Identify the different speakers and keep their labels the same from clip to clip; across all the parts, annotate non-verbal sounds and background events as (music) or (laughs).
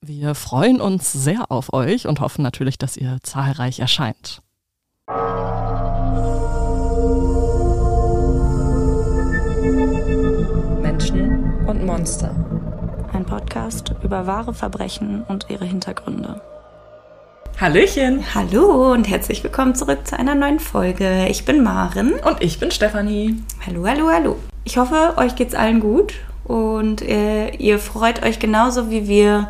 Speaker 1: Wir freuen uns sehr auf euch und hoffen natürlich, dass ihr zahlreich erscheint.
Speaker 2: Menschen und Monster.
Speaker 3: Ein Podcast über wahre Verbrechen und ihre Hintergründe.
Speaker 1: Hallöchen.
Speaker 3: Hallo und herzlich willkommen zurück zu einer neuen Folge. Ich bin Maren.
Speaker 1: Und ich bin Stefanie.
Speaker 3: Hallo, hallo, hallo. Ich hoffe, euch geht's allen gut und äh, ihr freut euch genauso wie wir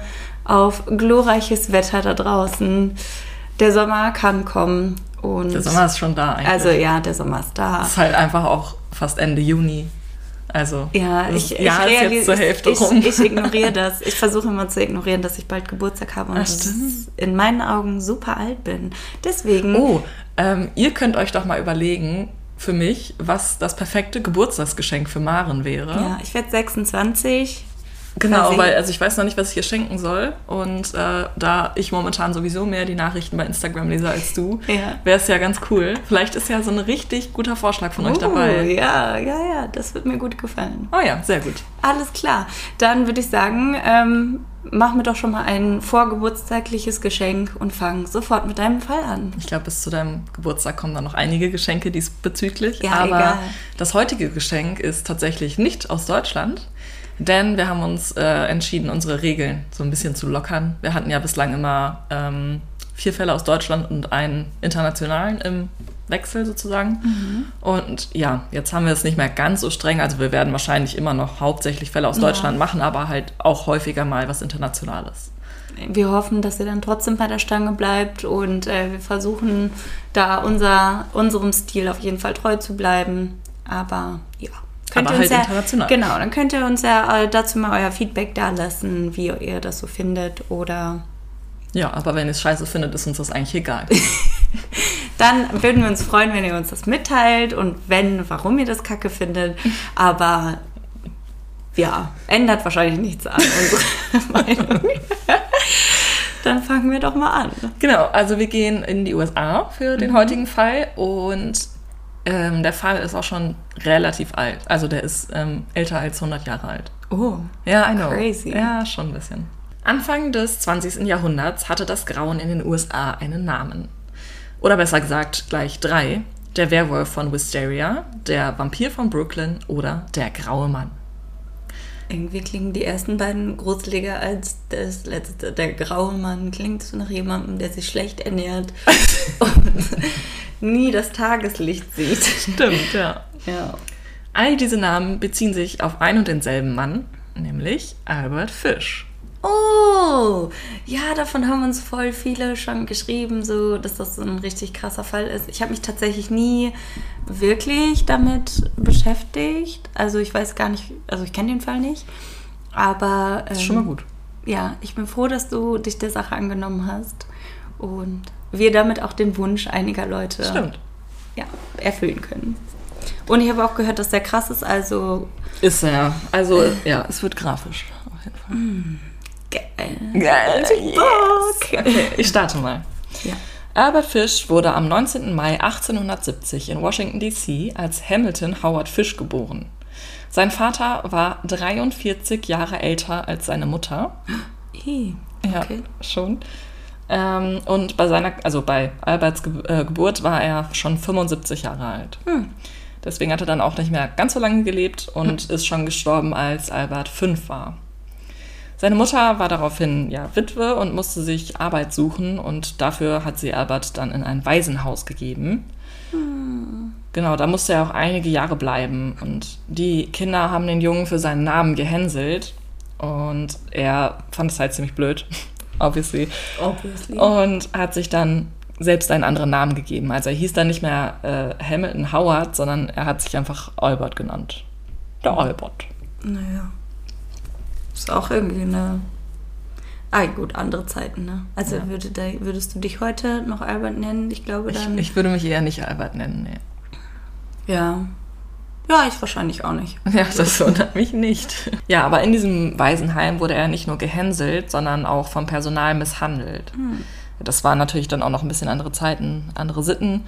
Speaker 3: auf glorreiches Wetter da draußen. Der Sommer kann kommen und
Speaker 1: Der Sommer ist schon da eigentlich.
Speaker 3: also ja, der Sommer ist da.
Speaker 1: Es ist halt einfach auch fast Ende Juni. Also,
Speaker 3: Ja, ich, ich,
Speaker 1: ist
Speaker 3: realis-
Speaker 1: jetzt zur Hälfte
Speaker 3: ich,
Speaker 1: rum.
Speaker 3: ich ignoriere (laughs) das. Ich versuche immer zu ignorieren, dass ich bald Geburtstag habe und
Speaker 1: Ach,
Speaker 3: ich in meinen Augen super alt bin. Deswegen,
Speaker 1: Oh, ähm, ihr könnt euch doch mal überlegen, für mich, was das perfekte Geburtstagsgeschenk für Maren wäre.
Speaker 3: ja, ich werde 26.
Speaker 1: Genau,
Speaker 3: quasi-
Speaker 1: weil also ich weiß noch nicht, was ich ihr schenken soll. Und äh, da ich momentan sowieso mehr die Nachrichten bei Instagram lese als du,
Speaker 3: Ja.
Speaker 1: wäre es ja ganz cool. Vielleicht ist ja so ein richtig guter Vorschlag von euch
Speaker 3: Oh,
Speaker 1: dabei.
Speaker 3: ja, ja, ja, das wird mir gut gefallen.
Speaker 1: Oh ja, sehr gut.
Speaker 3: Alles klar. Dann würde ich sagen, ähm, mach mir doch schon mal ein vorgeburtstagliches Geschenk und fang sofort mit deinem Fall an.
Speaker 1: Ich glaube, bis zu deinem Geburtstag kommen dann noch einige Geschenke diesbezüglich.
Speaker 3: Ja,
Speaker 1: Aber
Speaker 3: egal.
Speaker 1: das heutige Geschenk ist tatsächlich nicht aus Deutschland. Denn wir haben uns äh, entschieden, unsere Regeln so ein bisschen zu lockern. Wir hatten ja bislang immer ähm, vier Fälle aus Deutschland und einen internationalen im Wechsel sozusagen.
Speaker 3: Mhm.
Speaker 1: Und ja, jetzt haben wir es nicht mehr ganz so streng. Also wir werden wahrscheinlich immer noch hauptsächlich Fälle aus
Speaker 3: Ja.
Speaker 1: Deutschland machen, aber halt auch häufiger mal was Internationales.
Speaker 3: Wir hoffen, dass ihr dann trotzdem bei der Stange bleibt und äh, wir versuchen da unser, unserem Stil auf jeden Fall treu zu bleiben. Aber ja.
Speaker 1: Aber
Speaker 3: ihr
Speaker 1: halt
Speaker 3: ja,
Speaker 1: international.
Speaker 3: Genau, dann könnt ihr uns ja äh, dazu mal euer Feedback da lassen, wie ihr das so findet. Oder
Speaker 1: Ja, aber wenn ihr es scheiße findet, ist uns das eigentlich egal. (laughs)
Speaker 3: dann würden wir uns freuen, wenn ihr uns das mitteilt und wenn, warum ihr das kacke findet. Aber ja, ändert wahrscheinlich nichts an unserer (laughs) Meinung. dann fangen wir doch mal an.
Speaker 1: Genau, also wir gehen in die USA für
Speaker 3: Mhm.
Speaker 1: den heutigen Fall und ähm, der Fall ist auch schon relativ alt. Also der ist ähm, älter als 100 Jahre alt.
Speaker 3: Oh.
Speaker 1: Ja, I know.
Speaker 3: Crazy.
Speaker 1: Ja, schon ein bisschen. Anfang des 20. Jahrhunderts hatte das Grauen in den USA einen Namen. Oder besser gesagt gleich drei. Der Werwolf von Wisteria, der Vampir von Brooklyn oder der Graue Mann.
Speaker 3: Irgendwie klingen die ersten beiden gruseliger als das letzte. Der graue Mann klingt so nach jemandem, der sich schlecht ernährt (laughs) (laughs) (laughs) und nie das Tageslicht sieht.
Speaker 1: Stimmt, ja. (laughs)
Speaker 3: Ja.
Speaker 1: All diese Namen beziehen sich auf ein und denselben Mann, nämlich Albert Fish.
Speaker 3: Oh, ja, davon haben uns voll viele schon geschrieben, so dass das so ein richtig krasser Fall ist. Ich habe mich tatsächlich nie wirklich damit beschäftigt. Also ich weiß gar nicht, also ich kenne den Fall nicht. Aber
Speaker 1: Das ist schon mal gut.
Speaker 3: ja, ich bin froh, dass du dich der Sache angenommen hast und wir damit auch den Wunsch einiger Leute
Speaker 1: Stimmt.
Speaker 3: Ja, erfüllen können. Und ich habe auch gehört, dass der krass ist, also
Speaker 1: Ist er. Also, ja, es wird grafisch. Auf jeden Fall.
Speaker 3: geil.
Speaker 1: Geil.
Speaker 3: Bock.
Speaker 1: Okay, ich starte mal.
Speaker 3: Ja.
Speaker 1: Albert Fish wurde am 19. Mai 1870 in Washington, D.C. als Hamilton Howard Fish geboren. Sein Vater war 43 Jahre älter als seine Mutter. Ja,
Speaker 3: Okay.
Speaker 1: schon. Ähm, und bei seiner, also bei Alberts Ge äh, Geburt war er schon 75 Jahre alt. Deswegen hat er dann auch nicht mehr ganz so lange gelebt und ist schon gestorben, als Albert fünf war. Seine Mutter war daraufhin ja Witwe und musste sich Arbeit suchen und dafür hat sie Albert dann in ein Waisenhaus gegeben. Genau, da musste er auch einige Jahre bleiben und die Kinder haben den Jungen für seinen Namen gehänselt und er fand es halt ziemlich blöd, obviously,
Speaker 3: Obviously.
Speaker 1: und hat sich dann selbst einen anderen Namen gegeben. Also er hieß dann nicht mehr äh, Hamilton Howard, sondern er hat sich einfach Albert genannt. Der Albert.
Speaker 3: Naja. Ist auch irgendwie eine Ah, gut, andere Zeiten, ne? Also
Speaker 1: Ja.
Speaker 3: würde da, würdest du dich heute noch Albert nennen? Ich glaube
Speaker 1: Ich,
Speaker 3: dann.
Speaker 1: ich würde mich eher nicht Albert nennen, nee.
Speaker 3: ja. Ja, ich wahrscheinlich auch nicht.
Speaker 1: Ja, das wundert mich nicht. Ja, aber in diesem Waisenheim wurde er nicht nur gehänselt, sondern auch vom Personal misshandelt. Das waren natürlich dann auch noch ein bisschen andere Zeiten, andere Sitten.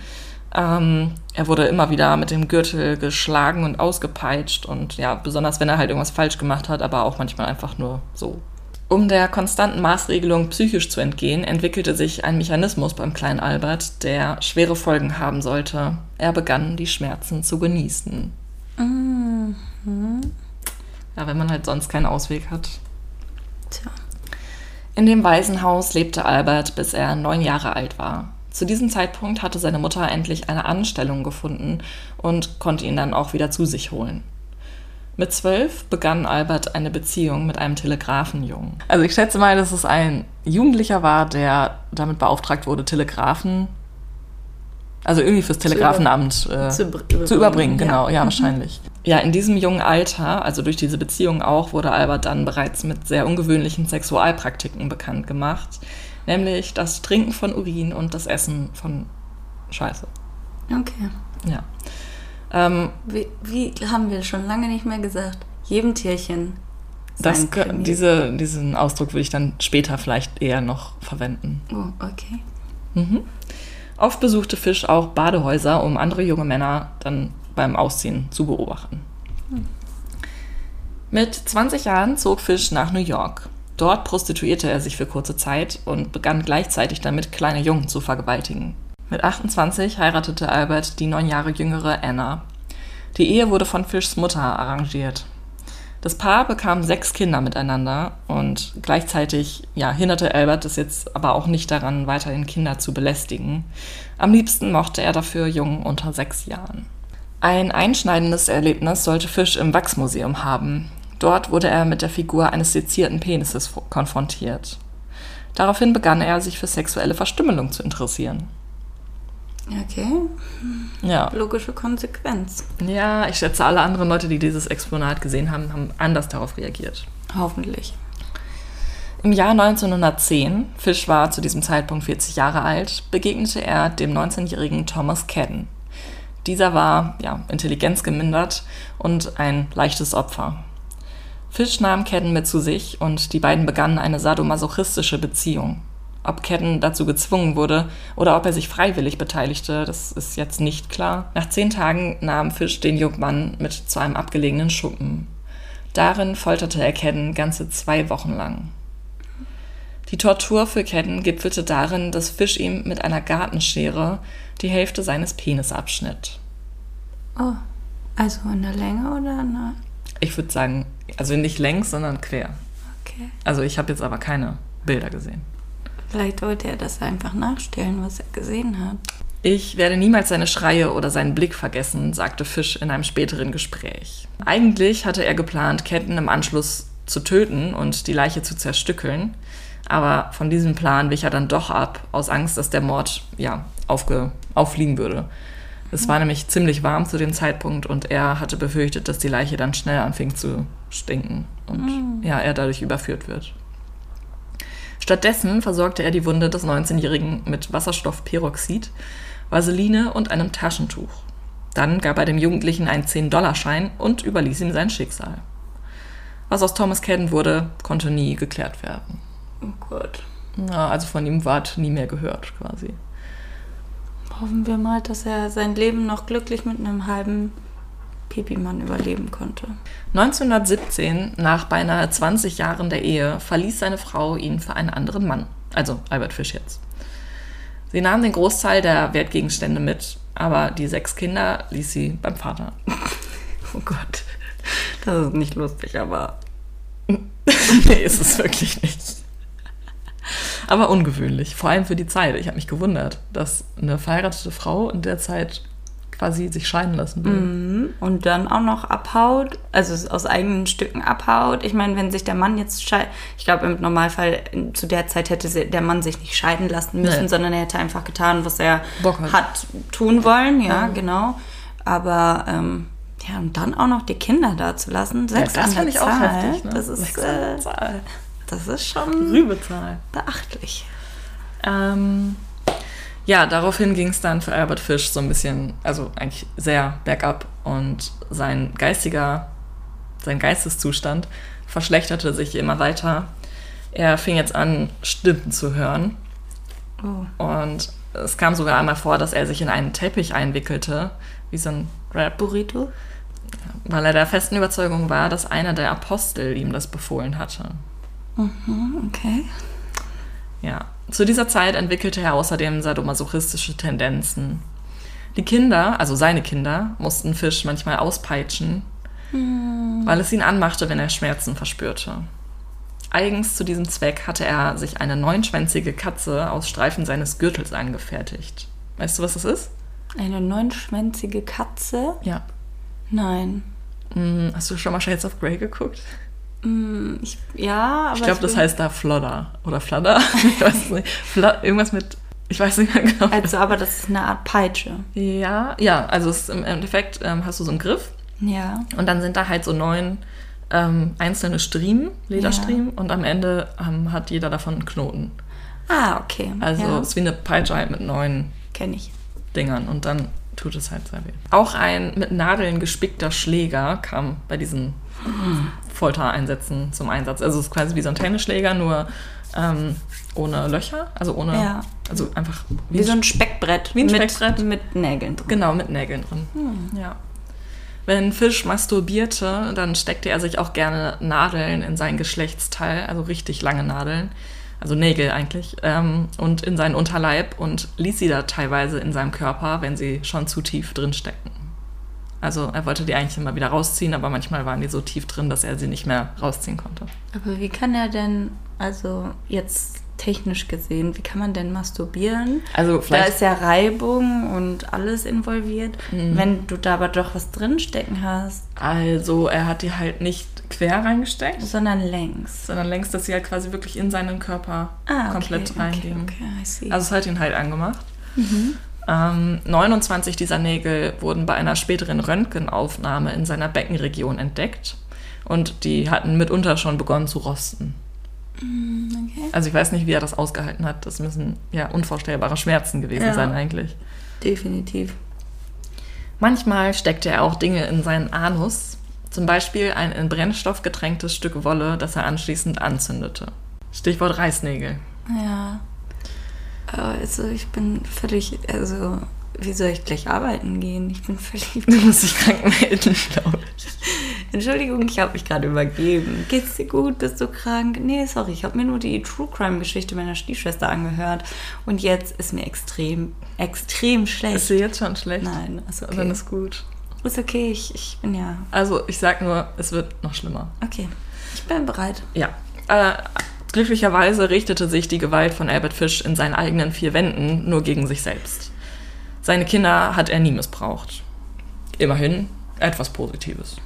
Speaker 1: Ähm, er wurde immer wieder mit dem Gürtel geschlagen und ausgepeitscht und ja, besonders wenn er halt irgendwas falsch gemacht hat, aber auch manchmal einfach nur so. Um der konstanten Maßregelung psychisch zu entgehen, entwickelte sich ein Mechanismus beim kleinen Albert, der schwere Folgen haben sollte. Er begann, die Schmerzen zu genießen. Ja, wenn man halt sonst keinen Ausweg hat.
Speaker 3: Tja.
Speaker 1: In dem Waisenhaus lebte Albert, bis er neun Jahre alt war. Zu diesem Zeitpunkt hatte seine Mutter endlich eine Anstellung gefunden und konnte ihn dann auch wieder zu sich holen. Mit zwölf begann Albert eine Beziehung mit einem Telegrafenjungen. Also ich schätze mal, dass es ein Jugendlicher war, der damit beauftragt wurde, Telegrafen, also irgendwie fürs Telegrafenamt äh,
Speaker 3: zu
Speaker 1: zu,
Speaker 3: br-
Speaker 1: überbringen,
Speaker 3: überbringen,
Speaker 1: genau,
Speaker 3: ja.
Speaker 1: ja, wahrscheinlich. Ja, in diesem jungen Alter, also durch diese Beziehung auch, wurde Albert dann bereits mit sehr ungewöhnlichen Sexualpraktiken bekannt gemacht, nämlich das Trinken von Urin und das Essen von Scheiße.
Speaker 3: Okay.
Speaker 1: Ja. Ähm,
Speaker 3: Wie, wie haben wir schon lange nicht mehr gesagt? Jedem Tierchen.
Speaker 1: das,
Speaker 3: Krimi.
Speaker 1: diese, diesen Ausdruck würde ich dann später vielleicht eher noch verwenden.
Speaker 3: Oh, okay.
Speaker 1: Oft besuchte Fisch auch Badehäuser, um andere junge Männer dann beim Ausziehen zu beobachten. Mit 20 Jahren zog Fisch nach New York. Dort prostituierte er sich für kurze Zeit und begann gleichzeitig damit, kleine Jungen zu vergewaltigen. Mit 28 heiratete Albert die neun Jahre jüngere Anna. Die Ehe wurde von Fischs Mutter arrangiert. Das Paar bekam sechs Kinder miteinander und gleichzeitig ja, hinderte Albert es jetzt aber auch nicht daran, weiterhin Kinder zu belästigen. Am liebsten mochte er dafür Jungen unter sechs Jahren. Ein einschneidendes Erlebnis sollte Fisch im Wachsmuseum haben. Dort wurde er mit der Figur eines sezierten Penises konfrontiert. Daraufhin begann er, sich für sexuelle Verstümmelung zu interessieren.
Speaker 3: Okay.
Speaker 1: Ja.
Speaker 3: Logische Konsequenz.
Speaker 1: ja, ich schätze, alle anderen Leute, die dieses Exponat gesehen haben, haben anders darauf reagiert.
Speaker 3: Hoffentlich.
Speaker 1: Im Jahr 1910, Fish war zu diesem Zeitpunkt 40 Jahre alt, begegnete er dem 19-jährigen Thomas Cadden. Dieser war ja, intelligenzgemindert und ein leichtes Opfer. Fish nahm Cadden mit zu sich und die beiden begannen eine sadomasochistische Beziehung. Ob Cadden dazu gezwungen wurde oder ob er sich freiwillig beteiligte, das ist jetzt nicht klar. Nach zehn Tagen nahm Fish den jungen Mann mit zu einem abgelegenen Schuppen. Darin folterte er Cadden ganze zwei Wochen lang. Die Tortur für Cadden gipfelte darin, dass Fish ihm mit einer Gartenschere die Hälfte seines Penis abschnitt.
Speaker 3: Oh. Also in der Länge oder in der.
Speaker 1: Ich würde sagen, also nicht längs, sondern quer.
Speaker 3: Okay.
Speaker 1: Also ich habe jetzt aber keine Bilder gesehen.
Speaker 3: Vielleicht wollte er das einfach nachstellen, was er gesehen hat.
Speaker 1: Ich werde niemals seine Schreie oder seinen Blick vergessen, sagte Fish in einem späteren Gespräch. Eigentlich hatte er geplant, Ketten im Anschluss zu töten und die Leiche zu zerstückeln, aber von diesem Plan wich er dann doch ab, aus Angst, dass der Mord ja aufge auffliegen würde. Es war nämlich ziemlich warm zu dem Zeitpunkt und er hatte befürchtet, dass die Leiche dann schnell anfing zu stinken und ja, er dadurch überführt wird. Stattdessen versorgte er die Wunde des 19-Jährigen mit Wasserstoffperoxid, Vaseline und einem Taschentuch. Dann gab er dem Jugendlichen einen 10-Dollar-Schein und überließ ihm sein Schicksal. Was aus Thomas Cadden wurde, konnte nie geklärt werden.
Speaker 3: Oh Gott.
Speaker 1: Ja, also von ihm ward nie mehr gehört, quasi.
Speaker 3: Hoffen wir mal, dass er sein Leben noch glücklich mit einem halben Pipi-Mann überleben konnte.
Speaker 1: 1917, nach beinahe 20 Jahren der Ehe, verließ seine Frau ihn für einen anderen Mann. Also Albert Fisch jetzt. Sie nahm den Großteil der Wertgegenstände mit, aber die sechs Kinder ließ sie beim Vater. (laughs)
Speaker 3: Oh Gott. Das ist nicht lustig, aber. (laughs)
Speaker 1: nee, ist es wirklich nicht. Aber ungewöhnlich, vor allem für die Zeit. Ich habe mich gewundert, dass eine verheiratete Frau in der Zeit quasi sich scheiden lassen will.
Speaker 3: Und dann auch noch abhaut, also aus eigenen Stücken abhaut. Ich meine, wenn sich der Mann jetzt scheidet, ich glaube im Normalfall zu der Zeit hätte der Mann sich nicht scheiden lassen müssen,
Speaker 1: Nee.
Speaker 3: sondern er hätte einfach getan, was er
Speaker 1: hat.
Speaker 3: hat tun wollen, ja, genau. Aber ähm, ja, und dann auch noch die Kinder da zu lassen, sechs
Speaker 1: das
Speaker 3: an der
Speaker 1: ich auch
Speaker 3: Zahl,
Speaker 1: heftig, ne?
Speaker 3: das ist
Speaker 1: Sechs an der
Speaker 3: äh,
Speaker 1: Zahl.
Speaker 3: das ist schon
Speaker 1: Rübezahl.
Speaker 3: beachtlich.
Speaker 1: Ähm, ja, daraufhin ging es dann für Albert Fish so ein bisschen, also eigentlich sehr bergab und sein geistiger, sein Geisteszustand verschlechterte sich immer weiter. Er fing jetzt an, Stimmen zu hören
Speaker 3: Oh.
Speaker 1: und es kam sogar einmal vor, dass er sich in einen Teppich einwickelte, wie so ein Rap,
Speaker 3: Burrito?
Speaker 1: weil er der festen Überzeugung war, dass einer der Apostel ihm das befohlen hatte.
Speaker 3: Okay.
Speaker 1: Ja, zu dieser Zeit entwickelte er außerdem sadomasochistische Tendenzen. Die Kinder, also seine Kinder, mussten Fisch manchmal auspeitschen, weil es ihn anmachte, wenn er Schmerzen verspürte. Eigens zu diesem Zweck hatte er sich eine neunschwänzige Katze aus Streifen seines Gürtels angefertigt. Weißt du, was das ist?
Speaker 3: Eine neunschwänzige Katze?
Speaker 1: Ja.
Speaker 3: Nein.
Speaker 1: Hm, hast du schon mal Shades of Grey geguckt?
Speaker 3: Hm, Ich, ja, aber
Speaker 1: Ich glaube, das heißt da Flodder. Oder Fladder? (laughs) Ich weiß es nicht. Fla irgendwas mit. Ich weiß nicht mehr genau.
Speaker 3: Also, aber das ist eine Art Peitsche.
Speaker 1: Ja, ja, also es ist im Endeffekt ähm, hast du so einen Griff
Speaker 3: Ja.
Speaker 1: und dann sind da halt so neun ähm, einzelne Striemen, Lederstriemen und am Ende ähm, hat jeder davon einen Knoten.
Speaker 3: Ah, okay.
Speaker 1: Also
Speaker 3: ja,
Speaker 1: es ist wie eine Peitsche halt mit neun
Speaker 3: kenne ich.
Speaker 1: Dingern und dann tut es halt sehr weh. Auch ein mit Nadeln gespickter Schläger kam bei diesen Foltereinsätzen zum Einsatz. Also es ist quasi wie so ein Tennisschläger, nur ähm, ohne Löcher, also ohne,
Speaker 3: Ja.
Speaker 1: also einfach
Speaker 3: Wie so ein Speckbrett.
Speaker 1: Wie ein
Speaker 3: mit,
Speaker 1: Speckbrett.
Speaker 3: Mit Nägeln drin.
Speaker 1: Genau, mit Nägeln drin. Ja. Wenn Fisch masturbierte, dann steckte er sich auch gerne Nadeln in sein Geschlechtsteil, also richtig lange Nadeln, also Nägel eigentlich, ähm, und in seinen Unterleib und ließ sie da teilweise in seinem Körper, wenn sie schon zu tief drin steckten. Also er wollte die eigentlich immer wieder rausziehen, aber manchmal waren die so tief drin, dass er sie nicht mehr rausziehen konnte.
Speaker 3: Aber wie kann er denn, also jetzt technisch gesehen, wie kann man denn masturbieren?
Speaker 1: Also
Speaker 3: Da
Speaker 1: vielleicht
Speaker 3: ist ja Reibung und alles involviert. Wenn du da aber doch was drinstecken hast,
Speaker 1: also er hat die halt nicht quer reingesteckt,
Speaker 3: sondern längs.
Speaker 1: sondern längst, dass sie halt quasi wirklich in seinen Körper
Speaker 3: Ah, okay,
Speaker 1: komplett
Speaker 3: okay,
Speaker 1: reingehen.
Speaker 3: Okay, see.
Speaker 1: Also es hat ihn halt angemacht. Ähm, 29 dieser Nägel wurden bei einer späteren Röntgenaufnahme in seiner Beckenregion entdeckt. Und die hatten mitunter schon begonnen zu rosten.
Speaker 3: okay.
Speaker 1: Also ich weiß nicht, wie er das ausgehalten hat. Das müssen ja unvorstellbare Schmerzen gewesen
Speaker 3: Ja.
Speaker 1: sein eigentlich.
Speaker 3: Definitiv.
Speaker 1: Manchmal steckte er auch Dinge in seinen Anus. Zum Beispiel ein in Brennstoff getränktes Stück Wolle, das er anschließend anzündete. Stichwort Reißnägel.
Speaker 3: Ja. Also ich bin völlig, also wie soll ich gleich arbeiten gehen? Ich bin völlig.
Speaker 1: Du musst dich krank melden, glaube ich. (laughs)
Speaker 3: Entschuldigung, ich habe mich gerade übergeben. Geht's dir gut? Bist du krank? Nee, sorry, ich habe mir nur die True Crime Geschichte meiner Stiefschwester angehört und jetzt ist mir extrem, extrem schlecht.
Speaker 1: Ist dir jetzt schon schlecht?
Speaker 3: Nein, ist okay.
Speaker 1: Dann ist gut.
Speaker 3: Ist okay, ich, ich bin ja.
Speaker 1: Also ich sag nur, es wird noch schlimmer.
Speaker 3: Okay, ich bin bereit.
Speaker 1: Ja. Äh, glücklicherweise richtete sich die Gewalt von Albert Fish in seinen eigenen vier Wänden nur gegen sich selbst. Seine Kinder hat er nie missbraucht. Immerhin etwas Positives.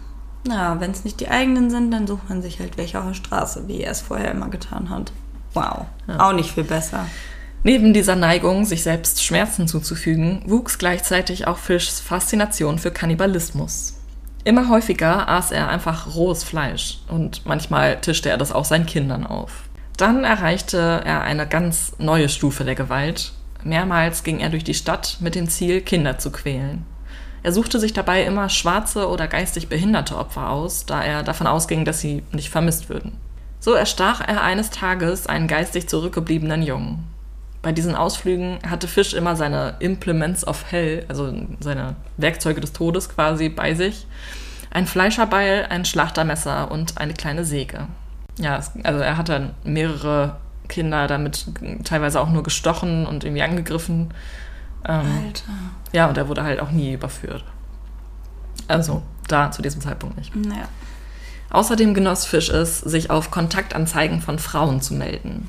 Speaker 3: Na, wenn es nicht die eigenen sind, dann sucht man sich halt welche auf der Straße, wie er es vorher immer getan hat. Wow, auch nicht viel besser.
Speaker 1: Neben dieser Neigung, sich selbst Schmerzen zuzufügen, wuchs gleichzeitig auch Fischs Faszination für Kannibalismus. Immer häufiger aß er einfach rohes Fleisch und manchmal tischte er das auch seinen Kindern auf. Dann erreichte er eine ganz neue Stufe der Gewalt. Mehrmals ging er durch die Stadt mit dem Ziel, Kinder zu quälen. Er suchte sich dabei immer schwarze oder geistig behinderte Opfer aus, da er davon ausging, dass sie nicht vermisst würden. So erstach er eines Tages einen geistig zurückgebliebenen Jungen. Bei diesen Ausflügen hatte Fisch immer seine Implements of Hell, also seine Werkzeuge des Todes quasi bei sich. Ein Fleischerbeil, ein Schlachtermesser und eine kleine Säge. Ja, es, also er hat dann mehrere Kinder damit teilweise auch nur gestochen und irgendwie angegriffen. Ähm,
Speaker 3: Alter.
Speaker 1: ja, und er wurde halt auch nie überführt. Also, da zu diesem Zeitpunkt nicht.
Speaker 3: Naja.
Speaker 1: Außerdem genoss Fisch es, sich auf Kontaktanzeigen von Frauen zu melden.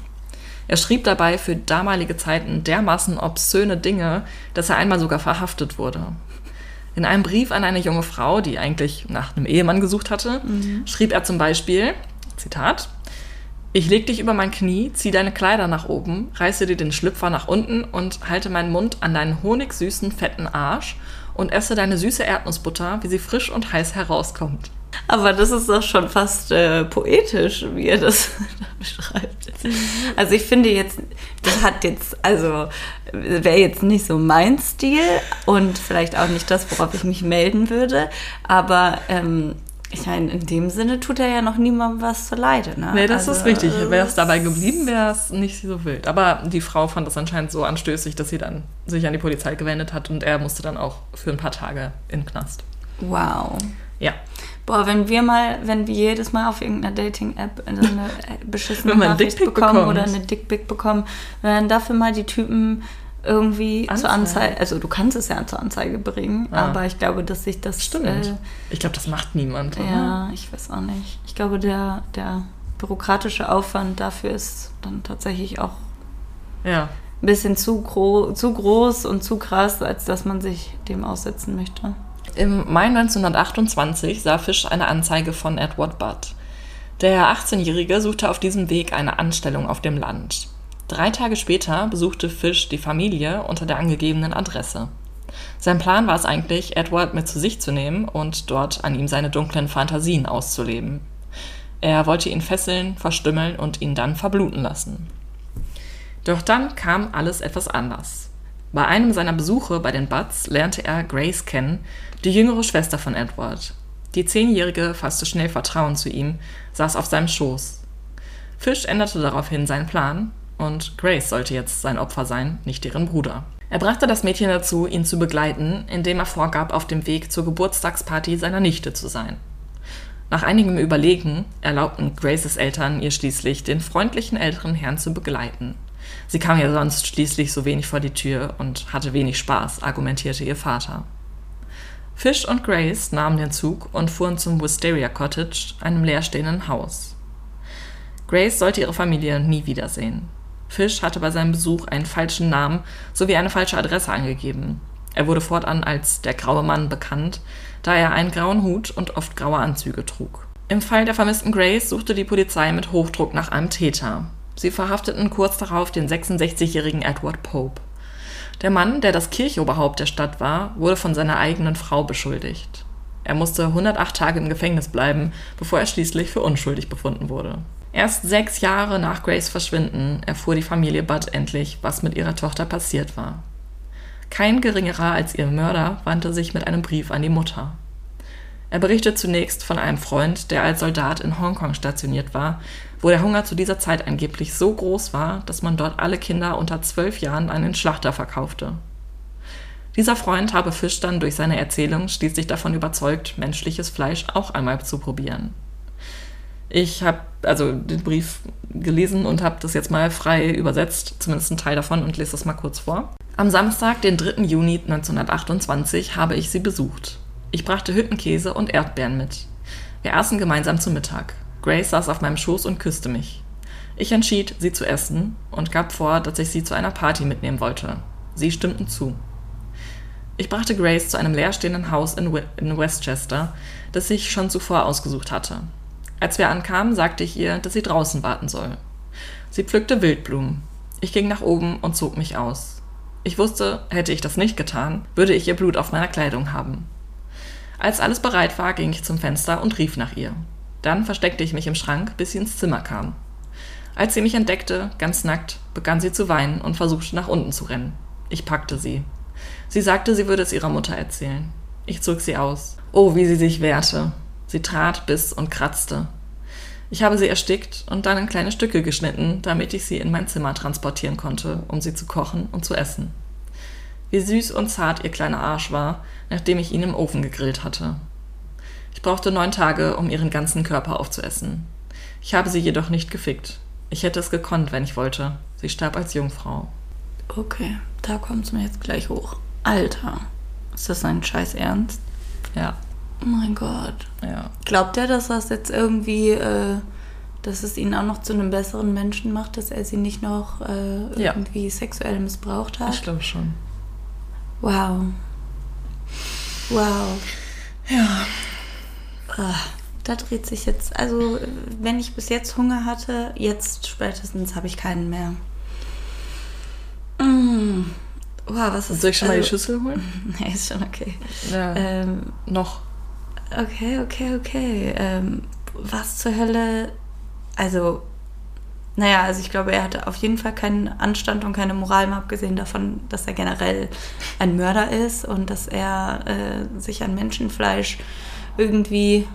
Speaker 1: Er schrieb dabei für damalige Zeiten dermaßen obszöne Dinge, dass er einmal sogar verhaftet wurde. In einem Brief an eine junge Frau, die eigentlich nach einem Ehemann gesucht hatte, schrieb er zum Beispiel, Zitat, ich leg dich über mein Knie, zieh deine Kleider nach oben, reiße dir den Schlüpfer nach unten und halte meinen Mund an deinen honigsüßen, fetten Arsch und esse deine süße Erdnussbutter, wie sie frisch und heiß herauskommt.
Speaker 3: Aber das ist doch schon fast äh, poetisch, wie er das (laughs) beschreibt. Also ich finde jetzt, das hat jetzt, also wäre jetzt nicht so mein Stil und vielleicht auch nicht das, worauf ich mich melden würde. Aber ähm, ich meine, in dem Sinne tut er ja noch niemandem was zu Leide. Ne?
Speaker 1: Nee, das
Speaker 3: also,
Speaker 1: ist richtig.
Speaker 3: äh,
Speaker 1: Wäre es dabei geblieben, wäre es nicht so wild. Aber die Frau fand das anscheinend so anstößig, dass sie dann sich an die Polizei gewendet hat und er musste dann auch für ein paar Tage in den Knast.
Speaker 3: Wow.
Speaker 1: Ja.
Speaker 3: Boah, wenn wir mal, wenn wir jedes Mal auf irgendeiner Dating-App eine (laughs) beschissene Nachricht bekommen
Speaker 1: bekommt.
Speaker 3: oder eine Dickpic bekommen, wenn dafür mal die Typen irgendwie zur
Speaker 1: Anzeigen.
Speaker 3: Anzeige, also du kannst es ja zur Anzeige bringen,
Speaker 1: Ah.
Speaker 3: aber ich glaube, dass sich das
Speaker 1: Stimmt.
Speaker 3: Äh,
Speaker 1: Ich glaube, das macht niemand. oder?
Speaker 3: ja, ich weiß auch nicht. Ich glaube, der, der bürokratische Aufwand dafür ist dann tatsächlich auch
Speaker 1: Ja.
Speaker 3: ein bisschen zu, gro zu groß und zu krass, als dass man sich dem aussetzen möchte.
Speaker 1: Im Mai 1928 sah Fish eine Anzeige von Edward Budd. Der 18-Jährige suchte auf diesem Weg eine Anstellung auf dem Land. Drei Tage später besuchte Fish die Familie unter der angegebenen Adresse. Sein Plan war es eigentlich, Edward mit zu sich zu nehmen und dort an ihm seine dunklen Fantasien auszuleben. Er wollte ihn fesseln, verstümmeln und ihn dann verbluten lassen. Doch dann kam alles etwas anders. Bei einem seiner Besuche bei den Butts lernte er Grace kennen, die jüngere Schwester von Edward. Die Zehnjährige fasste schnell Vertrauen zu ihm, saß auf seinem Schoß. Fish änderte daraufhin seinen Plan und Grace sollte jetzt sein Opfer sein, nicht deren Bruder. Er brachte das Mädchen dazu, ihn zu begleiten, indem er vorgab, auf dem Weg zur Geburtstagsparty seiner Nichte zu sein. Nach einigem Überlegen erlaubten Graces Eltern ihr schließlich, den freundlichen älteren Herrn zu begleiten. Sie kam ja sonst schließlich so wenig vor die Tür und hatte wenig Spaß, argumentierte ihr Vater. Fish und Grace nahmen den Zug und fuhren zum Wisteria Cottage, einem leerstehenden Haus. Grace sollte ihre Familie nie wiedersehen. Fish hatte bei seinem Besuch einen falschen Namen sowie eine falsche Adresse angegeben. Er wurde fortan als der graue Mann bekannt, da er einen grauen Hut und oft graue Anzüge trug. Im Fall der vermissten Grace suchte die Polizei mit Hochdruck nach einem Täter. Sie verhafteten kurz darauf den 66-jährigen Edward Pope. Der Mann, der das Kirchoberhaupt der Stadt war, wurde von seiner eigenen Frau beschuldigt. Er musste 108 Tage im Gefängnis bleiben, bevor er schließlich für unschuldig befunden wurde. Erst sechs Jahre nach Grace Verschwinden erfuhr die Familie Budd endlich, was mit ihrer Tochter passiert war. Kein geringerer als ihr Mörder wandte sich mit einem Brief an die Mutter. Er berichtet zunächst von einem Freund, der als Soldat in Hongkong stationiert war, wo der Hunger zu dieser Zeit angeblich so groß war, dass man dort alle Kinder unter zwölf Jahren an den Schlachter verkaufte. Dieser Freund habe Fisch dann durch seine Erzählung schließlich davon überzeugt, menschliches Fleisch auch einmal zu probieren. Ich habe also den Brief gelesen und habe das jetzt mal frei übersetzt, zumindest einen Teil davon, und lese das mal kurz vor. Am Samstag, den 3. Juni 1928, habe ich sie besucht. Ich brachte Hüttenkäse und Erdbeeren mit. Wir aßen gemeinsam zu Mittag. Grace saß auf meinem Schoß und küsste mich. Ich entschied, sie zu essen und gab vor, dass ich sie zu einer Party mitnehmen wollte. Sie stimmten zu. Ich brachte Grace zu einem leerstehenden Haus in, We in Westchester, das ich schon zuvor ausgesucht hatte. Als wir ankamen, sagte ich ihr, dass sie draußen warten soll. Sie pflückte Wildblumen. Ich ging nach oben und zog mich aus. Ich wusste, hätte ich das nicht getan, würde ich ihr Blut auf meiner Kleidung haben. Als alles bereit war, ging ich zum Fenster und rief nach ihr. Dann versteckte ich mich im Schrank, bis sie ins Zimmer kam. Als sie mich entdeckte, ganz nackt, begann sie zu weinen und versuchte nach unten zu rennen. Ich packte sie. Sie sagte, sie würde es ihrer Mutter erzählen. Ich zog sie aus. Oh, wie sie sich wehrte. Sie trat, biss und kratzte. Ich habe sie erstickt und dann in kleine Stücke geschnitten, damit ich sie in mein Zimmer transportieren konnte, um sie zu kochen und zu essen. Wie süß und zart ihr kleiner Arsch war, nachdem ich ihn im Ofen gegrillt hatte. Ich brauchte neun Tage, um ihren ganzen Körper aufzuessen. Ich habe sie jedoch nicht gefickt. Ich hätte es gekonnt, wenn ich wollte. Sie starb als Jungfrau.
Speaker 3: Okay, da kommt es mir jetzt gleich hoch. Alter, ist das ein Scheiß Ernst?
Speaker 1: Ja,
Speaker 3: mein Gott.
Speaker 1: ja.
Speaker 3: Glaubt er, dass das jetzt irgendwie, äh, dass es ihn auch noch zu einem besseren Menschen macht, dass er sie nicht noch äh,
Speaker 1: Ja.
Speaker 3: irgendwie sexuell missbraucht hat?
Speaker 1: Ich glaube schon.
Speaker 3: Wow. Wow.
Speaker 1: Ja.
Speaker 3: Ah, da dreht sich jetzt, also wenn ich bis jetzt Hunger hatte, jetzt spätestens habe ich keinen mehr. Mm. Wow, was ist
Speaker 1: Soll ich schon mal die
Speaker 3: also-
Speaker 1: Schüssel holen? (laughs)
Speaker 3: Nee, ist schon okay.
Speaker 1: Ja.
Speaker 3: Ähm,
Speaker 1: Noch.
Speaker 3: Okay, okay, okay. Ähm, was zur Hölle? Also, naja, also ich glaube, er hatte auf jeden Fall keinen Anstand und keine Moral, mal abgesehen davon, dass er generell ein Mörder ist und dass er äh, sich an Menschenfleisch irgendwie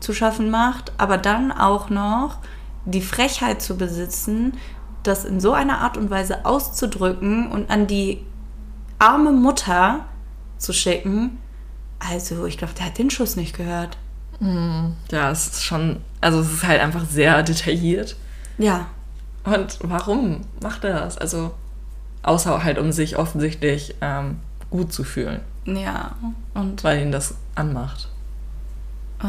Speaker 3: zu schaffen macht, aber dann auch noch die Frechheit zu besitzen, das in so einer Art und Weise auszudrücken und an die arme Mutter zu schicken. Also, ich glaube, der hat den Schuss nicht gehört.
Speaker 1: Ja, es ist schon, also es ist halt einfach sehr detailliert.
Speaker 3: Ja.
Speaker 1: Und warum macht er das? Also, außer halt, um sich offensichtlich ähm, gut zu fühlen,
Speaker 3: Ja. Und
Speaker 1: weil ihn das anmacht.
Speaker 3: äh,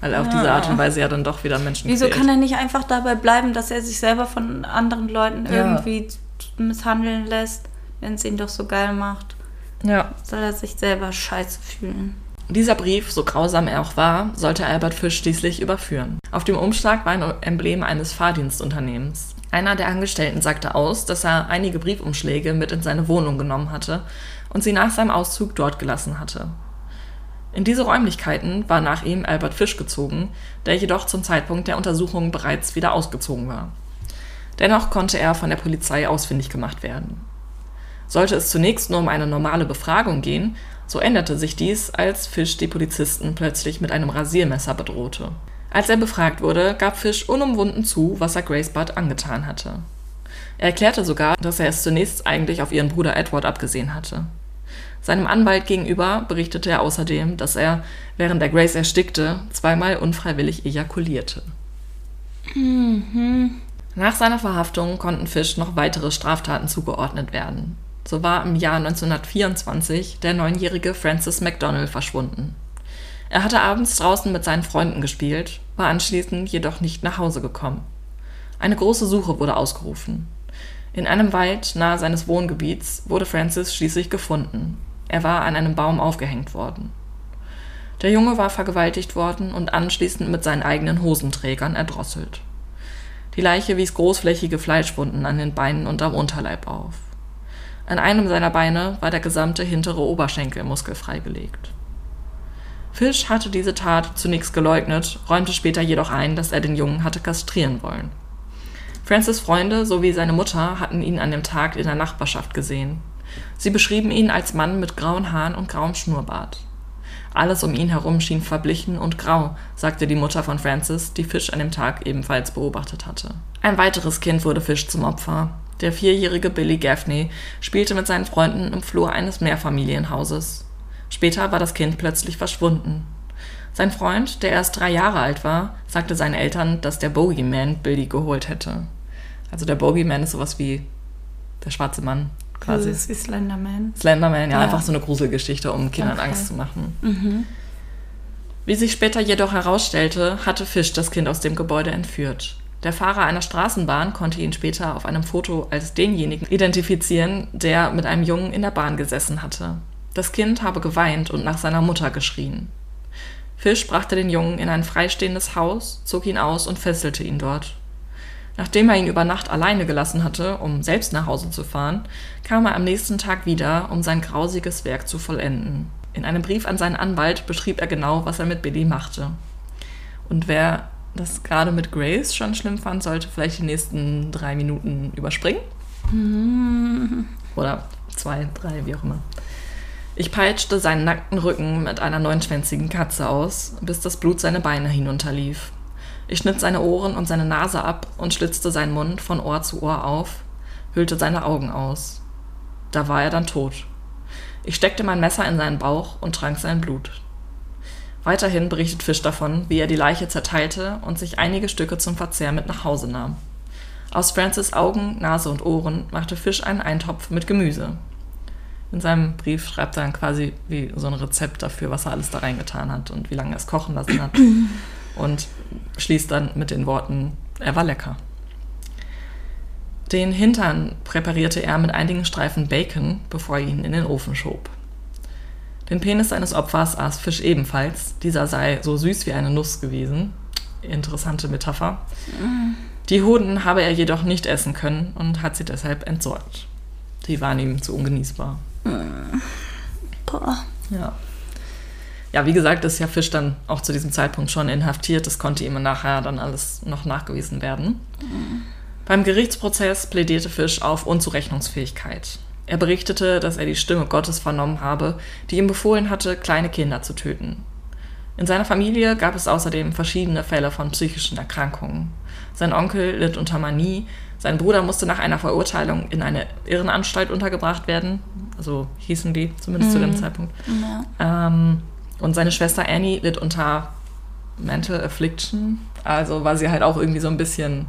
Speaker 1: Weil er auf
Speaker 3: Ja.
Speaker 1: diese Art und Weise ja dann doch wieder Menschen
Speaker 3: wieso
Speaker 1: quält.
Speaker 3: kann er nicht einfach dabei bleiben, dass er sich selber von anderen Leuten
Speaker 1: Ja.
Speaker 3: irgendwie misshandeln lässt, wenn es ihn doch so geil macht?
Speaker 1: Ja.
Speaker 3: Soll er sich selber scheiße fühlen?
Speaker 1: Dieser Brief, so grausam er auch war, sollte Albert Fisch schließlich überführen. Auf dem Umschlag war ein Emblem eines Fahrdienstunternehmens. Einer der Angestellten sagte aus, dass er einige Briefumschläge mit in seine Wohnung genommen hatte und sie nach seinem Auszug dort gelassen hatte. In diese Räumlichkeiten war nach ihm Albert Fisch gezogen, der jedoch zum Zeitpunkt der Untersuchung bereits wieder ausgezogen war. Dennoch konnte er von der Polizei ausfindig gemacht werden. Sollte es zunächst nur um eine normale Befragung gehen, so änderte sich dies, als Fisch die Polizisten plötzlich mit einem Rasiermesser bedrohte. Als er befragt wurde, gab Fisch unumwunden zu, was er Grace Budd angetan hatte. Er erklärte sogar, dass er es zunächst eigentlich auf ihren Bruder Edward abgesehen hatte. Seinem Anwalt gegenüber berichtete er außerdem, dass er, während er Grace erstickte, zweimal unfreiwillig ejakulierte. Nach seiner Verhaftung konnten Fish noch weitere Straftaten zugeordnet werden. So war im Jahr 1924 der neunjährige Francis McDonnell verschwunden. Er hatte abends draußen mit seinen Freunden gespielt, war anschließend jedoch nicht nach Hause gekommen. Eine große Suche wurde ausgerufen. In einem Wald nahe seines Wohngebiets wurde Francis schließlich gefunden. Er war an einem Baum aufgehängt worden. Der Junge war vergewaltigt worden und anschließend mit seinen eigenen Hosenträgern erdrosselt. Die Leiche wies großflächige Fleischwunden an den Beinen und am Unterleib auf. An einem seiner Beine war der gesamte hintere Oberschenkelmuskel freigelegt. Fish hatte diese Tat zunächst geleugnet, räumte später jedoch ein, dass er den Jungen hatte kastrieren wollen. Francis Freunde sowie seine Mutter hatten ihn an dem Tag in der Nachbarschaft gesehen. Sie beschrieben ihn als Mann mit grauen Haaren und grauem Schnurrbart. Alles um ihn herum schien verblichen und grau, sagte die Mutter von Francis, die Fish an dem Tag ebenfalls beobachtet hatte. Ein weiteres Kind wurde Fish zum Opfer. Der vierjährige Billy Gaffney spielte mit seinen Freunden im Flur eines Mehrfamilienhauses. Später war das Kind plötzlich verschwunden. Sein Freund, der erst drei Jahre alt war, sagte seinen Eltern, dass der Bogeyman Billy geholt hätte. Also der Bogeyman ist sowas wie der schwarze Mann quasi.
Speaker 3: Das ist wie Slenderman.
Speaker 1: Slenderman, ja,
Speaker 3: Ja.
Speaker 1: einfach so eine Gruselgeschichte, um Kindern
Speaker 3: Okay.
Speaker 1: Angst zu machen. Wie sich später jedoch herausstellte, hatte Fish das Kind aus dem Gebäude entführt. Der Fahrer einer Straßenbahn konnte ihn später auf einem Foto als denjenigen identifizieren, der mit einem Jungen in der Bahn gesessen hatte. Das Kind habe geweint und nach seiner Mutter geschrien. Fish brachte den Jungen in ein freistehendes Haus, zog ihn aus und fesselte ihn dort. Nachdem er ihn über Nacht alleine gelassen hatte, um selbst nach Hause zu fahren, kam er am nächsten Tag wieder, um sein grausiges Werk zu vollenden. In einem Brief an seinen Anwalt beschrieb er genau, was er mit Billy machte. Und wer das gerade mit Grace schon schlimm fand, sollte vielleicht die nächsten drei Minuten überspringen. Oder zwei, drei, wie auch immer. Ich peitschte seinen nackten Rücken mit einer neunschwänzigen Katze aus, bis das Blut seine Beine hinunterlief. Ich schnitt seine Ohren und seine Nase ab und schlitzte seinen Mund von Ohr zu Ohr auf, hüllte seine Augen aus. Da war er dann tot. Ich steckte mein Messer in seinen Bauch und trank sein Blut. Weiterhin berichtet Fisch davon, wie er die Leiche zerteilte und sich einige Stücke zum Verzehr mit nach Hause nahm. Aus Francis Augen, Nase und Ohren machte Fisch einen Eintopf mit Gemüse. In seinem Brief schreibt er dann quasi wie so ein Rezept dafür, was er alles da reingetan hat und wie lange er es kochen lassen hat. (clears throat) Und schließt dann mit den Worten, er war lecker. Den Hintern präparierte er mit einigen Streifen Bacon, bevor er ihn in den Ofen schob. Den Penis seines Opfers aß Fisch ebenfalls. Dieser sei so süß wie eine Nuss gewesen. Interessante Metapher. Die Hoden habe er jedoch nicht essen können und hat sie deshalb entsorgt. Die waren ihm zu ungenießbar.
Speaker 3: Boah.
Speaker 1: Ja. ja, wie gesagt, ist ja Fisch dann auch zu diesem Zeitpunkt schon inhaftiert. Das konnte ihm nachher dann alles noch nachgewiesen werden. Mhm. Beim Gerichtsprozess plädierte Fisch auf Unzurechnungsfähigkeit. Er berichtete, dass er die Stimme Gottes vernommen habe, die ihm befohlen hatte, kleine Kinder zu töten. In seiner Familie gab es außerdem verschiedene Fälle von psychischen Erkrankungen. Sein Onkel litt unter Manie, sein Bruder musste nach einer Verurteilung in eine Irrenanstalt untergebracht werden. So hießen die zumindest mhm. zu dem mhm. Zeitpunkt. Ja. Ähm, und seine Schwester Annie litt unter Mental Affliction. Also war sie halt auch irgendwie so ein bisschen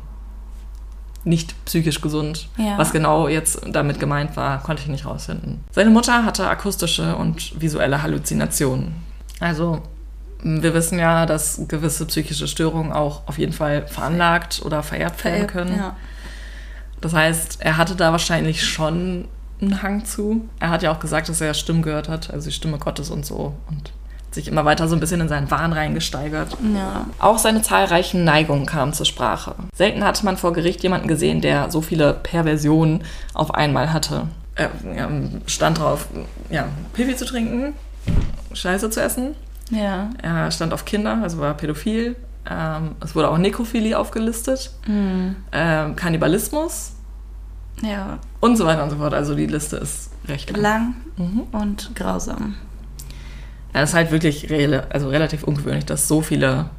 Speaker 1: nicht psychisch gesund. Ja. Was genau jetzt damit gemeint war, konnte ich nicht rausfinden. Seine Mutter hatte akustische und visuelle Halluzinationen. Also wir wissen ja, dass gewisse psychische Störungen auch auf jeden Fall veranlagt oder vererbt werden können. Ja. Das heißt, er hatte da wahrscheinlich schon einen Hang zu. Er hat ja auch gesagt, dass er Stimmen gehört hat, also die Stimme Gottes und so. Und sich immer weiter so ein bisschen in seinen Wahn reingesteigert. Ja. Auch seine zahlreichen Neigungen kamen zur Sprache. Selten hatte man vor Gericht jemanden gesehen, der so viele Perversionen auf einmal hatte. Er stand drauf, ja, Pipi zu trinken, Scheiße zu essen. Ja. Er stand auf Kinder, also war pädophil. Ähm, es wurde auch Nekrophilie aufgelistet. Mhm. Ähm, Kannibalismus. Ja. Und so weiter und so fort. Also die Liste ist recht
Speaker 3: lang. Lang mhm. und grausam.
Speaker 1: Ja, das ist halt wirklich re also relativ ungewöhnlich, dass so viele,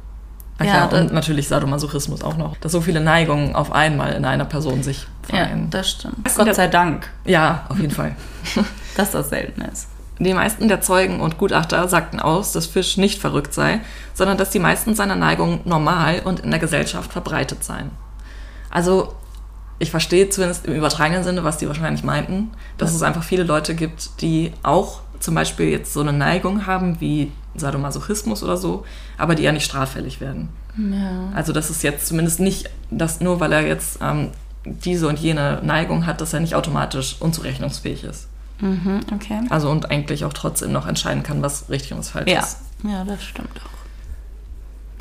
Speaker 1: ja, klar, und natürlich Sadomasochismus auch noch, dass so viele Neigungen auf einmal in einer Person sich
Speaker 3: vereinen. Ja, das stimmt. Gott sei Dank.
Speaker 1: Ja, auf jeden Fall. (laughs)
Speaker 3: dass das selten ist.
Speaker 1: Die meisten der Zeugen und Gutachter sagten aus, dass Fisch nicht verrückt sei, sondern dass die meisten seiner Neigungen normal und in der Gesellschaft verbreitet seien. Also ich verstehe zumindest im übertragenen Sinne, was die wahrscheinlich meinten, dass es einfach viele Leute gibt, die auch zum Beispiel jetzt so eine Neigung haben wie Sadomasochismus oder so, aber die ja nicht straffällig werden. Ja. Also das ist jetzt zumindest nicht, dass nur weil er jetzt ähm, diese und jene Neigung hat, dass er nicht automatisch unzurechnungsfähig ist. Mhm, okay. Also und eigentlich auch trotzdem noch entscheiden kann, was richtig und was falsch
Speaker 3: ja.
Speaker 1: ist.
Speaker 3: Ja, das stimmt auch.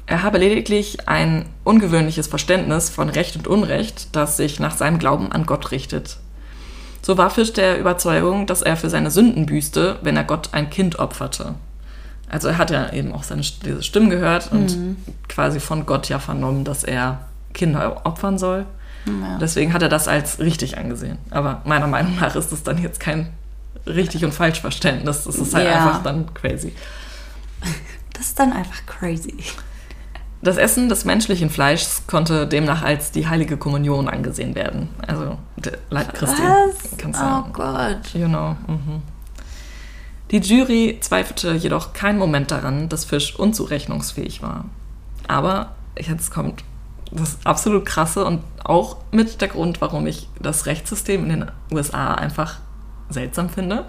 Speaker 1: Er habe lediglich ein ungewöhnliches Verständnis von Recht und Unrecht, das sich nach seinem Glauben an Gott richtet. So war Fisch der Überzeugung, dass er für seine Sünden büßte, wenn er Gott ein Kind opferte. Also er hat ja eben auch seine, diese Stimmen gehört und mhm. quasi von Gott ja vernommen, dass er Kinder opfern soll. Ja. Deswegen hat er das als richtig angesehen. Aber meiner Meinung nach ist es dann jetzt kein richtig und falsch Verständnis. Das ist halt ja. einfach dann crazy.
Speaker 3: Das ist dann einfach crazy.
Speaker 1: Das Essen des menschlichen Fleischs konnte demnach als die heilige Kommunion angesehen werden. Also der Leib Christi.
Speaker 3: Was? Oh Gott.
Speaker 1: You know. Mhm. Die Jury zweifelte jedoch keinen Moment daran, dass Fisch unzurechnungsfähig war. Aber jetzt kommt das absolut krasse und auch mit der Grund, warum ich das Rechtssystem in den USA einfach seltsam finde.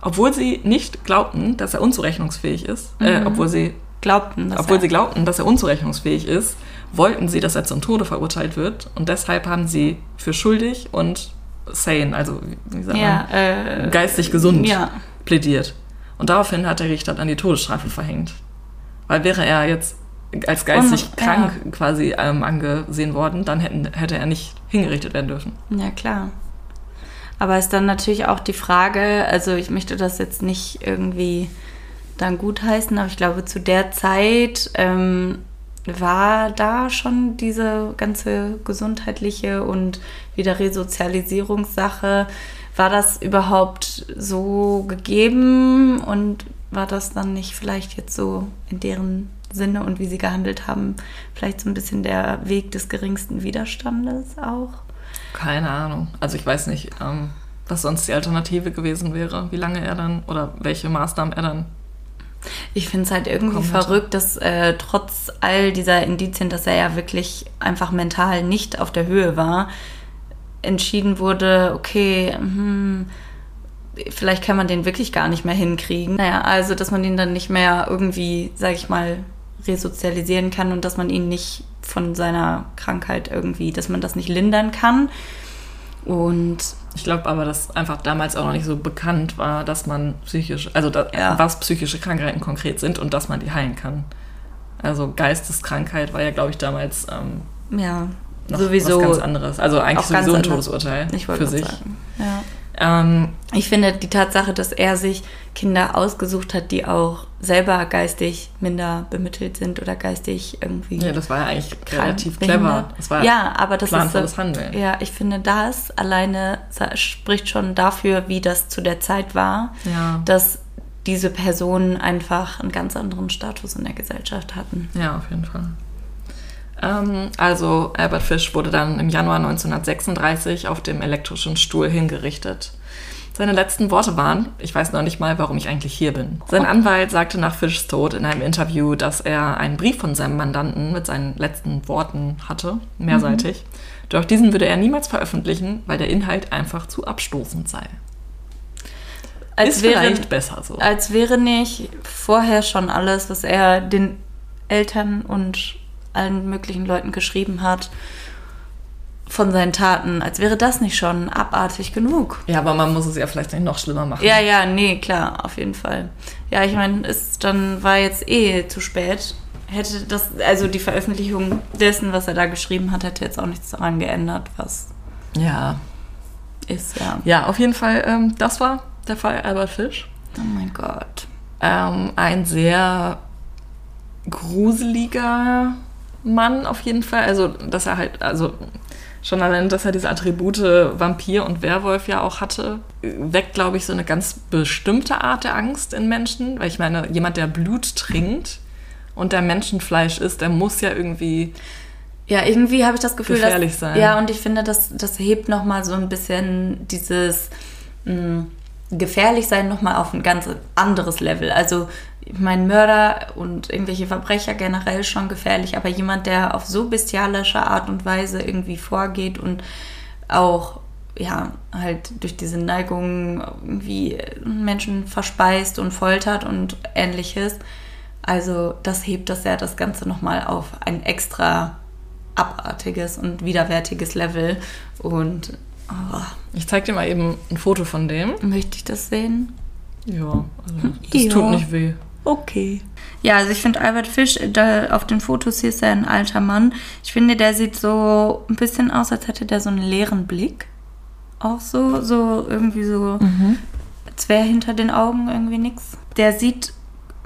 Speaker 1: Obwohl sie nicht glaubten, dass er unzurechnungsfähig ist, äh, mhm. äh, obwohl sie glaubten, obwohl sie glaubten, dass er unzurechnungsfähig ist, wollten sie, dass er zum Tode verurteilt wird und deshalb haben sie für schuldig und sane, also wie sagt ja, man, äh, geistig gesund ja. plädiert. Und daraufhin hat der Richter dann die Todesstrafe verhängt. Weil wäre er jetzt als geistig und, krank ja. quasi ähm, angesehen worden, dann hätten, hätte er nicht hingerichtet werden dürfen.
Speaker 3: Ja, klar. Aber ist dann natürlich auch die Frage, also ich möchte das jetzt nicht irgendwie dann gutheißen, aber ich glaube, zu der Zeit ähm, war da schon diese ganze gesundheitliche und wieder Resozialisierungssache. War das überhaupt so gegeben und war das dann nicht vielleicht jetzt so in deren Sinne und wie sie gehandelt haben, vielleicht so ein bisschen der Weg des geringsten Widerstandes auch?
Speaker 1: Keine Ahnung. Also ich weiß nicht, ähm, was sonst die Alternative gewesen wäre, wie lange er dann oder welche Maßnahmen er dann
Speaker 3: ich finde es halt irgendwie verrückt, dass äh, trotz all dieser Indizien, dass er ja wirklich einfach mental nicht auf der Höhe war, entschieden wurde, okay, hm, vielleicht kann man den wirklich gar nicht mehr hinkriegen. Naja, also dass man ihn dann nicht mehr irgendwie, sag ich mal, resozialisieren kann und dass man ihn nicht von seiner Krankheit irgendwie, dass man das nicht lindern kann. Und
Speaker 1: ich glaube aber, dass einfach damals auch noch nicht so bekannt war, dass man psychisch, also da, ja. was psychische Krankheiten konkret sind und dass man die heilen kann. Also Geisteskrankheit war ja, glaube ich, damals ähm,
Speaker 3: ja,
Speaker 1: noch sowieso was ganz anderes. Also eigentlich sowieso ein Todesurteil für sich.
Speaker 3: Ja.
Speaker 1: Ähm,
Speaker 3: Ich finde die Tatsache, dass er sich Kinder ausgesucht hat, die auch selber geistig minder bemittelt sind oder geistig irgendwie.
Speaker 1: ja, das war ja eigentlich relativ clever. Das war
Speaker 3: ja, aber das ist so,
Speaker 1: Handeln.
Speaker 3: Ja, ich finde, das alleine spricht schon dafür, wie das zu der Zeit war,
Speaker 1: Ja.
Speaker 3: dass diese Personen einfach einen ganz anderen Status in der Gesellschaft hatten.
Speaker 1: Ja, auf jeden Fall. Ähm, also Albert Fish wurde dann im Januar 1936 auf dem elektrischen Stuhl hingerichtet. Seine letzten Worte waren, ich weiß noch nicht mal, warum ich eigentlich hier bin. Sein Anwalt sagte nach Fischs Tod in einem Interview, dass er einen Brief von seinem Mandanten mit seinen letzten Worten hatte, mehrseitig. Doch diesen würde er niemals veröffentlichen, weil der Inhalt einfach zu abstoßend sei.
Speaker 3: Als
Speaker 1: Ist
Speaker 3: wäre,
Speaker 1: vielleicht besser so.
Speaker 3: als wäre nicht vorher schon alles, was er den Eltern und allen möglichen Leuten geschrieben hat, von seinen Taten, als wäre das nicht schon abartig genug.
Speaker 1: Ja, aber man muss es ja vielleicht nicht noch schlimmer machen.
Speaker 3: Ja, ja, nee, klar, auf jeden Fall. Ja, ich meine, es dann war jetzt eh zu spät. Hätte das, also die Veröffentlichung dessen, was er da geschrieben hat, hätte jetzt auch nichts daran geändert, was
Speaker 1: ja.
Speaker 3: ist, ja.
Speaker 1: Ja, auf jeden Fall, ähm, das war der Fall Albert Fish.
Speaker 3: Oh mein Gott.
Speaker 1: Ähm, ein sehr gruseliger Mann auf jeden Fall. Also, dass er halt, also schon allein, dass er diese Attribute Vampir und Werwolf ja auch hatte, weckt, glaube ich, so eine ganz bestimmte Art der Angst in Menschen. Weil ich meine, jemand, der Blut trinkt und der Menschenfleisch isst, der muss ja irgendwie
Speaker 3: Ja, irgendwie habe ich das Gefühl,
Speaker 1: Gefährlich
Speaker 3: dass,
Speaker 1: sein.
Speaker 3: Ja, und ich finde, das, das hebt nochmal so ein bisschen dieses mh, gefährlich sein nochmal auf ein ganz anderes Level. Also ich meine, Mörder und irgendwelche Verbrecher generell schon gefährlich, aber jemand, der auf so bestialische Art und Weise irgendwie vorgeht und auch ja, halt durch diese Neigung irgendwie Menschen verspeist und foltert und ähnliches. Also das hebt das ja das Ganze nochmal auf ein extra abartiges und widerwärtiges Level. Und oh,
Speaker 1: Ich zeig dir mal eben ein Foto von dem.
Speaker 3: möchte ich das sehen?
Speaker 1: Ja, also das
Speaker 3: Ja.
Speaker 1: tut nicht weh.
Speaker 3: Okay. Ja, also ich finde Albert Fisch, da auf den Fotos hier ist er ein alter Mann. Ich finde, der sieht so ein bisschen aus, als hätte der so einen leeren Blick. Auch so, so irgendwie so, als wäre hinter den Augen irgendwie nichts. Der sieht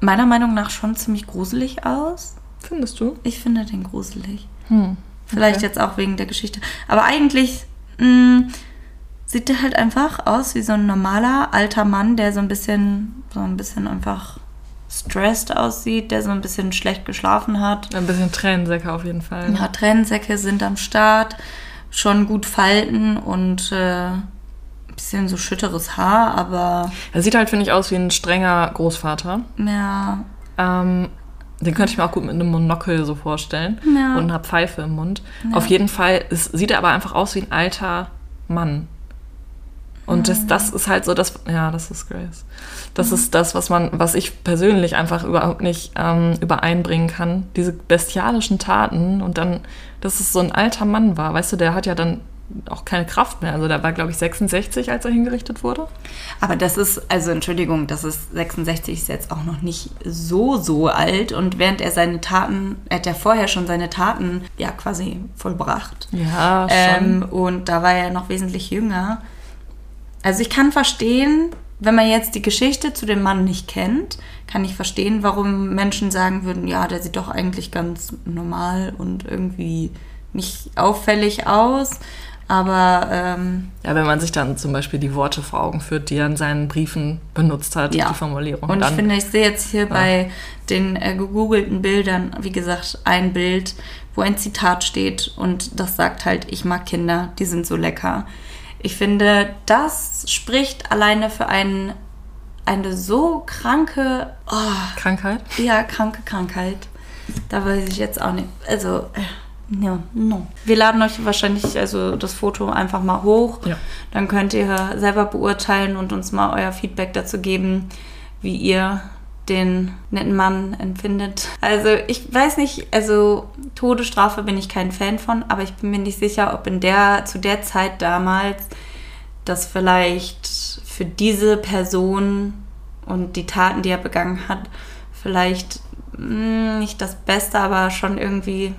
Speaker 3: meiner Meinung nach schon ziemlich gruselig aus.
Speaker 1: Findest du?
Speaker 3: Ich finde den gruselig.
Speaker 1: Hm.
Speaker 3: Vielleicht
Speaker 1: Okay.
Speaker 3: jetzt auch wegen der Geschichte. Aber eigentlich mh, sieht der halt einfach aus wie so ein normaler alter Mann, der so ein bisschen, so ein bisschen einfach stressed aussieht, der so ein bisschen schlecht geschlafen hat.
Speaker 1: Ein bisschen Tränensäcke auf jeden Fall.
Speaker 3: Ja, Tränensäcke sind am Start, schon gut Falten und äh, ein bisschen so schütteres Haar, aber
Speaker 1: Er sieht halt, finde ich, aus wie ein strenger Großvater.
Speaker 3: ja,
Speaker 1: Ähm, den könnte ich mir auch gut mit einem Monokel so vorstellen.
Speaker 3: Ja.
Speaker 1: Und einer Pfeife im Mund. Auf jeden Fall ist, sieht er aber einfach aus wie ein alter Mann. Und das, das ist halt so das, ja, das ist Grace. Das ist das, was man, was ich persönlich einfach überhaupt nicht ähm, übereinbringen kann. Diese bestialischen Taten und dann, dass es so ein alter Mann war. Weißt du, der hat ja dann auch keine Kraft mehr. Also der war, glaube ich, 66, als er hingerichtet wurde.
Speaker 3: Aber das ist, also Entschuldigung, das ist 66 ist jetzt auch noch nicht so, so alt. Und während er seine Taten, er hat ja vorher schon seine Taten ja quasi vollbracht.
Speaker 1: Ja,
Speaker 3: Ähm, und da war er noch wesentlich jünger. Also ich kann verstehen, wenn man jetzt die Geschichte zu dem Mann nicht kennt, kann ich verstehen, warum Menschen sagen würden, ja, der sieht doch eigentlich ganz normal und irgendwie nicht auffällig aus. Aber ähm,
Speaker 1: Ja, wenn man sich dann zum Beispiel die Worte vor Augen führt, die er in seinen Briefen benutzt hat,
Speaker 3: Ja.
Speaker 1: die Formulierung.
Speaker 3: Und ich
Speaker 1: dann,
Speaker 3: finde, ich sehe jetzt hier bei den äh, gegoogelten Bildern, wie gesagt, ein Bild, wo ein Zitat steht und das sagt halt, ich mag Kinder, die sind so lecker. Ich finde, das spricht alleine für einen, eine so kranke, oh,
Speaker 1: Krankheit.
Speaker 3: ja, kranke Krankheit. Da weiß ich jetzt auch nicht. Also, äh, ja, no. Wir laden euch wahrscheinlich also das Foto einfach mal hoch.
Speaker 1: Ja.
Speaker 3: Dann könnt ihr selber beurteilen und uns mal euer Feedback dazu geben, wie ihr den netten Mann empfindet. Also ich weiß nicht, also Todesstrafe bin ich kein Fan von, aber ich bin mir nicht sicher, ob in der zu der Zeit damals das vielleicht für diese Person und die Taten, die er begangen hat, vielleicht mh, nicht das Beste, aber schon irgendwie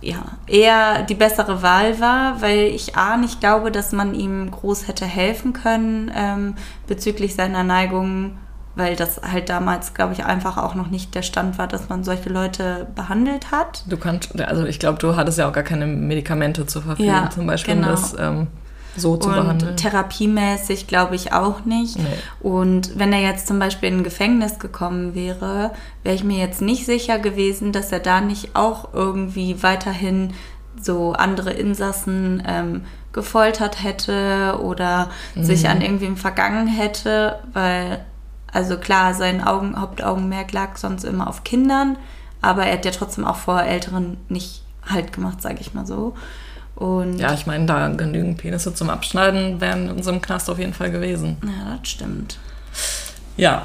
Speaker 3: ja, eher die bessere Wahl war, weil ich A nicht glaube, dass man ihm groß hätte helfen können ähm, bezüglich seiner Neigung, weil das halt damals, glaube ich, einfach auch noch nicht der Stand war, dass man solche Leute behandelt hat.
Speaker 1: Du kannst, also ich glaube, du hattest ja auch gar keine Medikamente zur Verfügung,
Speaker 3: Ja,
Speaker 1: zum Beispiel,
Speaker 3: genau.
Speaker 1: um das ähm, so zu
Speaker 3: und
Speaker 1: behandeln.
Speaker 3: therapiemäßig glaube ich auch nicht.
Speaker 1: Nee.
Speaker 3: Und wenn er jetzt zum Beispiel in ein Gefängnis gekommen wäre, wäre ich mir jetzt nicht sicher gewesen, dass er da nicht auch irgendwie weiterhin so andere Insassen ähm, gefoltert hätte oder sich an irgendwem vergangen hätte, weil, also klar, sein Augen, Hauptaugenmerk lag sonst immer auf Kindern, aber er hat ja trotzdem auch vor Älteren nicht halt gemacht, sage ich mal so. Und
Speaker 1: Ja, ich meine, da genügend Penisse zum Abschneiden wären in unserem Knast auf jeden Fall gewesen.
Speaker 3: ja, das stimmt.
Speaker 1: Ja.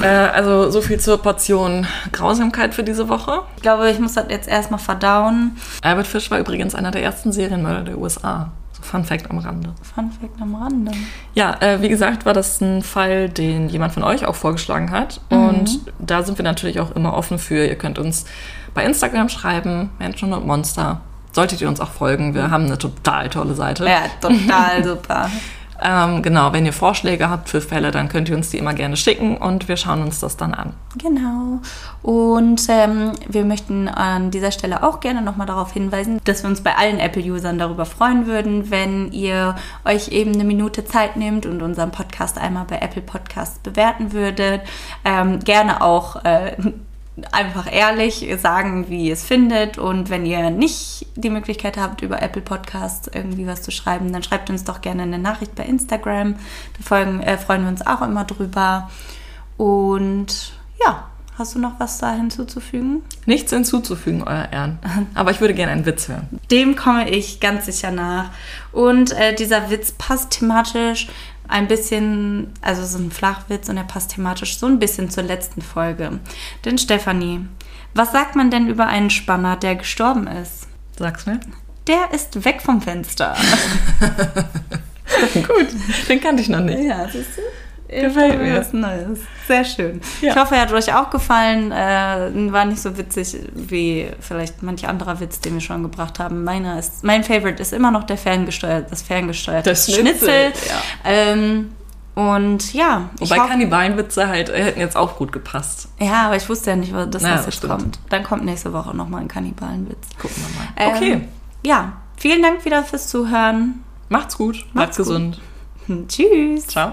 Speaker 1: Äh, also so viel zur Portion Grausamkeit für diese Woche.
Speaker 3: Ich glaube, ich muss das jetzt erstmal verdauen.
Speaker 1: Albert Fish war übrigens einer der ersten Serienmörder der USA. Fun Fact am Rande.
Speaker 3: Fun Fact am Rande.
Speaker 1: Ja, äh, wie gesagt, war das ein Fall, den jemand von euch auch vorgeschlagen hat. Und da sind wir natürlich auch immer offen für. Ihr könnt uns bei Instagram schreiben, Menschen und Monster. Solltet ihr uns auch folgen. Wir haben eine total tolle Seite.
Speaker 3: Ja, total (laughs) super.
Speaker 1: Ähm, genau, wenn ihr Vorschläge habt für Fälle, dann könnt ihr uns die immer gerne schicken und wir schauen uns das dann an.
Speaker 3: Genau. Und ähm, wir möchten an dieser Stelle auch gerne nochmal darauf hinweisen, dass wir uns bei allen Apple-Usern darüber freuen würden, wenn ihr euch eben eine Minute Zeit nehmt und unseren Podcast einmal bei Apple Podcasts bewerten würdet. Ähm, gerne auch äh, einfach ehrlich sagen, wie ihr es findet. Und wenn ihr nicht die Möglichkeit habt, über Apple Podcasts irgendwie was zu schreiben, dann schreibt uns doch gerne eine Nachricht bei Instagram. Da folgen, äh, freuen wir uns auch immer drüber. Und ja, hast du noch was da hinzuzufügen?
Speaker 1: Nichts hinzuzufügen, euer Ehren. Aber ich würde gerne einen Witz hören.
Speaker 3: Dem komme ich ganz sicher nach. Und äh, dieser Witz passt thematisch ein bisschen, also ist ein Flachwitz und er passt thematisch so ein bisschen zur letzten Folge. Denn Stefanie, was sagt man denn über einen Spanner, der gestorben ist?
Speaker 1: Sag's mir.
Speaker 3: Der ist weg vom Fenster. (laughs) (laughs)
Speaker 1: Gut, den kannte ich noch nicht.
Speaker 3: Ja, siehst du?
Speaker 1: Gefällt mir.
Speaker 3: Was Neues. Sehr schön.
Speaker 1: Ja.
Speaker 3: Ich hoffe, er hat euch auch gefallen. Äh, war nicht so witzig wie vielleicht manch anderer Witz, den wir schon gebracht haben. Meiner ist, mein Favorite ist immer noch der ferngesteuerte, das ferngesteuerte
Speaker 1: Das Schnitzel, ja.
Speaker 3: Ähm, und ja,
Speaker 1: Wobei Kannibalenwitze halt äh, hätten jetzt auch gut gepasst.
Speaker 3: ja, aber ich wusste ja nicht, dass das jetzt
Speaker 1: stimmt.
Speaker 3: kommt. Dann kommt nächste Woche nochmal ein Kannibalenwitz.
Speaker 1: Gucken wir mal.
Speaker 3: Ähm,
Speaker 1: Okay,
Speaker 3: Ja, vielen Dank wieder fürs Zuhören.
Speaker 1: macht's gut.
Speaker 3: Macht's gut.
Speaker 1: gesund. (laughs)
Speaker 3: Tschüss.
Speaker 1: Ciao.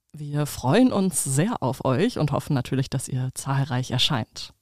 Speaker 4: Wir freuen uns sehr auf euch und hoffen natürlich, dass ihr zahlreich erscheint.